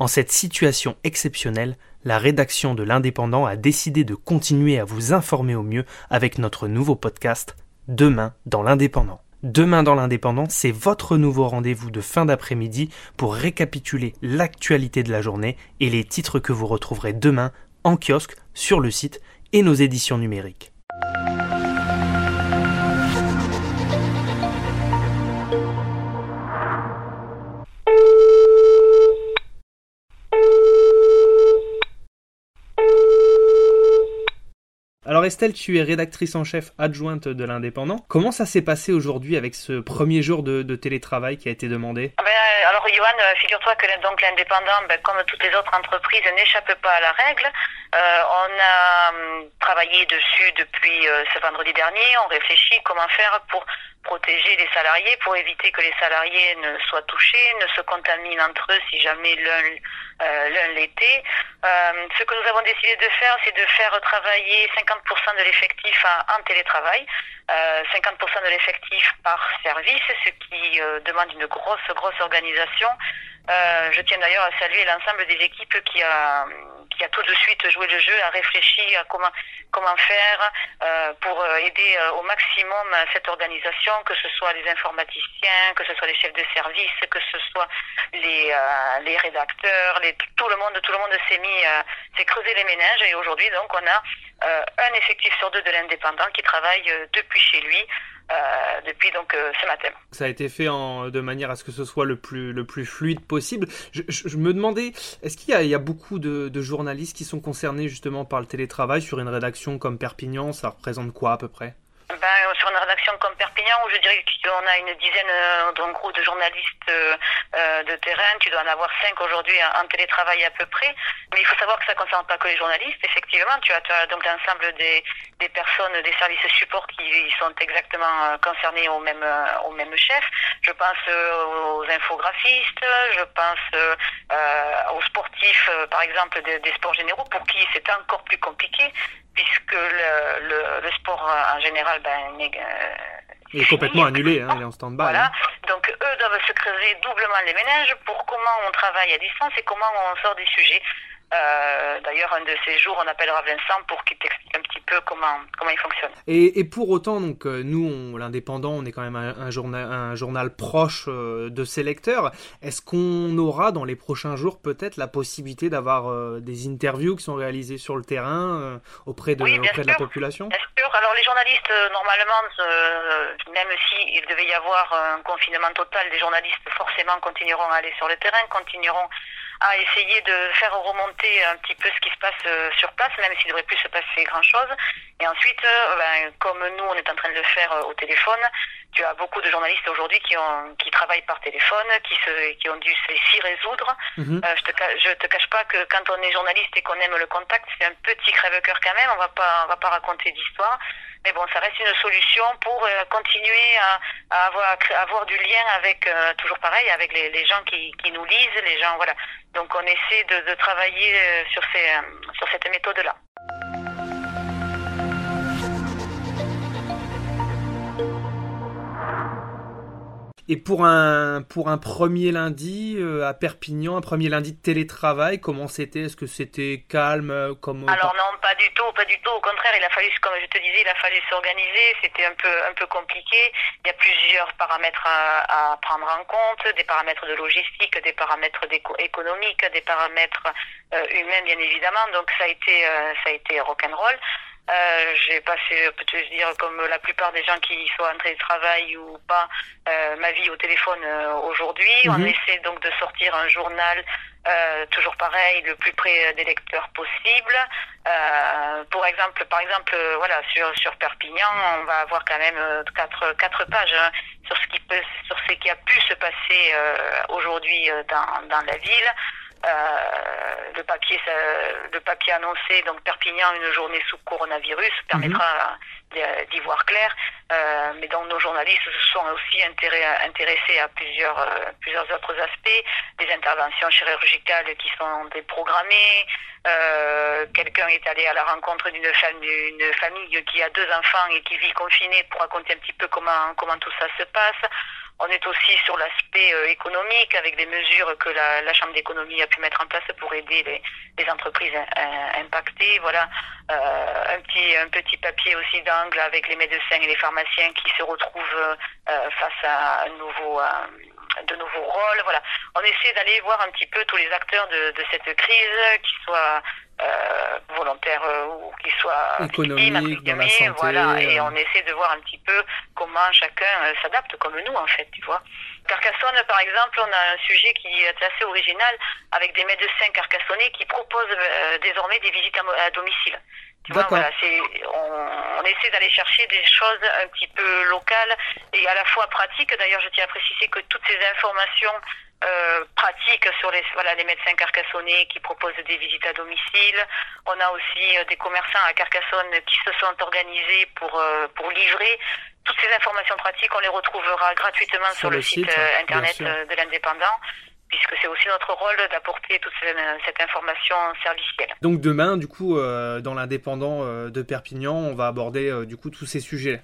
En cette situation exceptionnelle, la rédaction de l'Indépendant a décidé de continuer à vous informer au mieux avec notre nouveau podcast Demain dans l'Indépendant. Demain dans l'Indépendant, c'est votre nouveau rendez-vous de fin d'après-midi pour récapituler l'actualité de la journée et les titres que vous retrouverez demain en kiosque, sur le site et nos éditions numériques. Alors Estelle, tu es rédactrice en chef adjointe de l'Indépendant. Comment ça s'est passé aujourd'hui avec ce premier jour de, télétravail qui a été demandé? Ah ben, Alors Johan, euh, figure-toi que l'Indépendant, ben, comme toutes les autres entreprises, n'échappe pas à la règle. Euh, on a hum, travaillé dessus depuis euh, ce vendredi dernier. On réfléchit comment faire pour protéger les salariés, pour éviter que les salariés ne soient touchés, ne se contaminent entre eux si jamais l'un euh, l'était. ce que nous avons décidé de faire, c'est de faire travailler 50% de l'effectif en télétravail, 50% de l'effectif par service, ce qui demande une grosse, grosse organisation. je tiens d'ailleurs à saluer l'ensemble des équipes qui a qui a tout de suite joué le jeu, a réfléchi à comment comment faire euh, pour euh, aider euh, au maximum cette organisation, que ce soit les informaticiens, que ce soit les chefs de service, que ce soit les les rédacteurs, tout le monde, tout le monde s'est mis, s'est creusé les ménages et aujourd'hui donc on a un effectif sur deux de l'indépendant qui travaille depuis chez lui. Euh, depuis donc euh, ce matin. Ça a été fait de manière à ce que ce soit le plus, fluide possible. Je, me demandais, est-ce qu'il y, y, a beaucoup de, de, journalistes qui sont concernés justement par le télétravail sur une rédaction comme Perpignan? Ça représente quoi à peu près? Ben, sur une rédaction comme Perpignan, où je dirais qu'on a une dizaine euh, d'un groupe de journalistes euh, euh, de terrain, tu dois en avoir cinq aujourd'hui en télétravail à peu près. Mais il faut savoir que ça ne concerne pas que les journalistes. Effectivement, tu as, donc l'ensemble des, des personnes, des services support qui sont exactement concernés au même, au même chef. Je pense aux infographistes, je pense aux sportifs, par exemple, des sports généraux, pour qui c'est encore plus compliqué puisque le, le, le, sport en général ben, est, euh, est complètement annulé, hein, il est en stand-by. Voilà. Hein. Donc eux doivent se creuser doublement les ménages pour comment on travaille à distance et comment on sort des sujets. Euh, D'ailleurs, un de ces jours, on appellera Vincent pour qu'il t'explique un petit peu comment comment il fonctionne. Et, et pour autant, donc euh, nous, l'indépendant, on est quand même un, un, journal un journal proche euh, de ses lecteurs. Est-ce qu'on aura dans les prochains jours peut-être la possibilité d'avoir euh, des interviews qui sont réalisées sur le terrain auprès de auprès de la population? Bien sûr. Alors les journalistes, normalement, même s'il devait y avoir un confinement total, les journalistes forcément continueront à aller sur le terrain, continueront à essayer de faire remonter un petit peu ce qui se passe euh, sur place, même s'il ne devrait plus se passer grand-chose. Et ensuite, euh, ben, comme nous, on est en train de le faire euh, au téléphone, tu as beaucoup de journalistes aujourd'hui qui, ont, qui travaillent par téléphone, qui, se, qui ont dû s'y résoudre. Je, te, je te cache pas que quand on est journaliste et qu'on aime le contact, c'est un petit crève-cœur quand même, on va pas, on va pas raconter d'histoire. Mais bon, ça reste une solution pour continuer à, à, avoir, à avoir du lien avec, toujours pareil, avec les, les gens qui, qui nous lisent, les gens, voilà. Donc on essaie de, de travailler euh, sur, ces, euh, sur cette méthode-là. Et pour un, pour un premier lundi euh, à Perpignan, un premier lundi de télétravail, comment c'était? Est-ce que c'était calme? Euh, comme Alors non, pas du tout, pas du tout. Au contraire, il a fallu, comme je te disais, il a fallu s'organiser. C'était un peu, un peu compliqué. Il y a plusieurs paramètres à, à prendre en compte, des paramètres de logistique, des paramètres économiques, des paramètres euh, humains, bien évidemment. Donc ça a été, ça a été rock'n'roll. Euh, j'ai passé, peut-être dire, comme la plupart des gens qui sont en travail ou pas, euh, ma vie au téléphone euh, aujourd'hui. On mhm. essaie donc de sortir un journal toujours pareil, le plus près des lecteurs possible. Pour exemple, par exemple, voilà, sur sur Perpignan, on va avoir quand même quatre quatre pages hein, sur ce qui peut, sur ce qui a pu se passer aujourd'hui dans dans la ville. Euh, le papier, le papier annoncé, donc Perpignan, une journée sous coronavirus, permettra mhm. d'y voir clair. Euh, mais donc nos journalistes se sont aussi intéressés à plusieurs, euh, plusieurs autres aspects, des interventions chirurgicales qui sont déprogrammées. Quelqu'un est allé à la rencontre d'une famille, famille qui a deux enfants et qui vit confinée pour raconter un petit peu comment, comment tout ça se passe. On est aussi sur l'aspect euh, économique avec des mesures que la, Chambre d'économie a pu mettre en place pour aider les, les entreprises euh, impactées. Voilà, euh, un petit un petit papier aussi d'angle avec les médecins et les pharmaciens qui se retrouvent face à un nouveau de nouveaux rôles. Voilà, on essaie d'aller voir un petit peu tous les acteurs de, de cette crise, qui soient euh, volontaires euh, ou qu'ils soient économiques, dans la santé, voilà, et on essaie de voir un petit peu comment chacun euh, s'adapte comme nous en fait, tu vois. Carcassonne, par exemple, on a un sujet qui est assez original avec des médecins carcassonnais qui proposent désormais des visites à, domicile. Tu vois, voilà, c'est, on, on essaie d'aller chercher des choses un petit peu locales et à la fois pratiques. D'ailleurs, je tiens à préciser que toutes ces informations euh, pratiques sur les, voilà, les médecins carcassonnais qui proposent des visites à domicile. On a aussi euh, des commerçants à Carcassonne qui se sont organisés pour, euh, pour livrer. Toutes ces informations pratiques, on les retrouvera gratuitement sur, le, site, internet de l'indépendant puisque c'est aussi notre rôle d'apporter toute cette information servicielle. Donc demain, du coup, dans l'indépendant de Perpignan, on va aborder du coup tous ces sujets.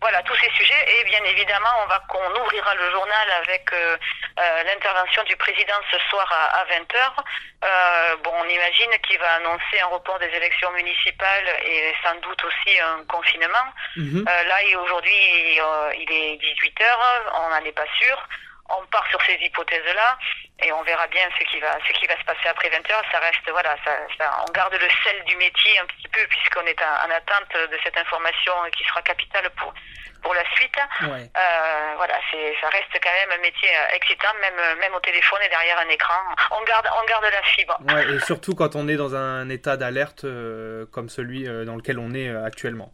Voilà, tous ces sujets. Et bien évidemment, on va qu'on ouvrira le journal avec euh, euh, l'intervention du président ce soir à, 20h. Euh, bon, on imagine qu'il va annoncer un report des élections municipales et sans doute aussi un confinement. Mhm. là, aujourd'hui, il est 18h, on n'en est pas sûr on part sur ces hypothèses-là et on verra bien ce qui va ce qui va se passer après 20 heures. Ça reste voilà, ça, ça, on garde le sel du métier un petit peu puisqu'on est en, attente de cette information qui sera capitale pour pour la suite. Euh, voilà, c'est ça reste quand même un métier euh, excitant, même même au téléphone et derrière un écran. On garde on garde la fibre. Ouais, et surtout quand on est dans un état d'alerte euh, comme celui dans lequel on est actuellement.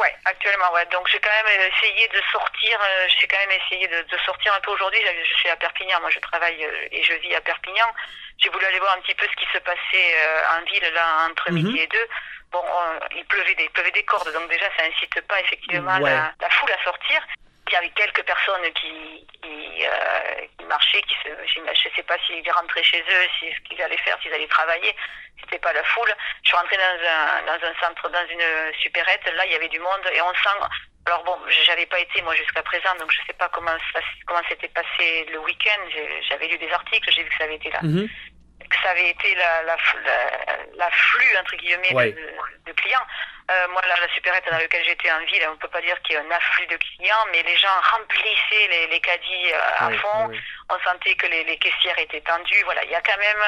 Ouais, actuellement, ouais. Donc j'ai quand même essayé de sortir, euh, j'ai quand même essayé de, de sortir un peu aujourd'hui. Je suis à Perpignan, moi je travaille euh, et je vis à Perpignan. J'ai voulu aller voir un petit peu ce qui se passait euh, en ville là entre mhm. midi et deux. Bon, il pleuvait des, il pleuvait des cordes, donc déjà ça incite pas effectivement la, la, foule à sortir. Il y avait quelques personnes qui, qui, euh, marchaient, qui se, je ne sais pas s'ils rentraient chez eux, si, ce qu'ils allaient faire, s'ils allaient travailler. C'était pas la foule. Je suis rentrée dans un, dans un centre, dans une supérette. Là, il y avait du monde et on sent. Alors bon, j'avais pas été moi jusqu'à présent, donc je sais pas comment ça, comment s'était passé le week-end. J'avais lu des articles, j'ai vu que ça avait été là. Mhm. Que ça avait été la, la, la, flux entre guillemets de, de, clients. Euh, moi, la, la supérette dans laquelle j'étais en ville, on ne peut pas dire qu'il y a un afflux de clients, mais les gens remplissaient les, les caddies euh, à fond. On sentait que les, les, caissières étaient tendues. Voilà, il y a quand même,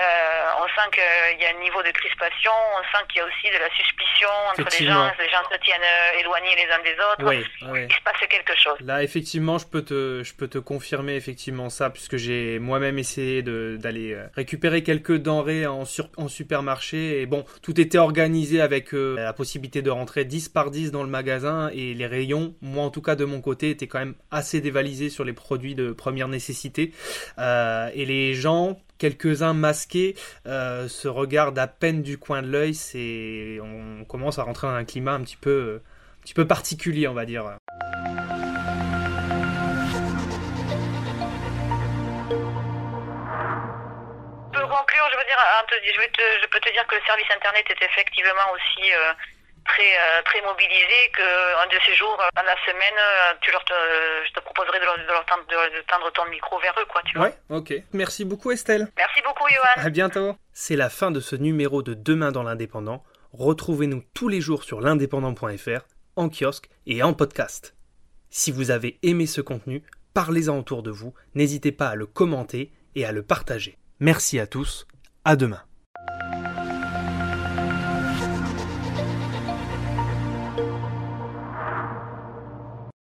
euh, on sent qu'il y a un niveau de crispation. On sent qu'il y a aussi de la suspicion entre les gens. Les gens se tiennent euh, éloignés les uns des autres. Oui, oui. Il se passe quelque chose. Là, effectivement, je peux te, je peux te confirmer effectivement ça, puisque j'ai moi-même essayé d'aller récupérer quelques denrées en, sur, en supermarché. Et bon, tout était organisé avec la possibilité de rentrer 10 par 10 dans le magasin et les rayons, moi en tout cas de mon côté, étaient quand même assez dévalisés sur les produits de première nécessité. Euh, et les gens, quelques-uns masqués, euh, se regardent à peine du coin de l'œil. C'est, on commence à rentrer dans un climat un petit peu, un petit peu particulier, on va dire. je veux dire, je peux te dire que le service internet est effectivement aussi euh, très euh, très mobilisé qu'un de ces jours dans la semaine euh, tu leur je te proposerai de leur, de leur tendre, de, tendre, ton micro vers eux quoi tu vois. Ouais, OK. Merci beaucoup Estelle. Merci beaucoup Johan. À bientôt. C'est la fin de ce numéro de Demain dans l'indépendant. Retrouvez-nous tous les jours sur l'indépendant.fr en kiosque et en podcast. Si vous avez aimé ce contenu, parlez-en autour de vous, n'hésitez pas à le commenter et à le partager. Merci à tous, à demain.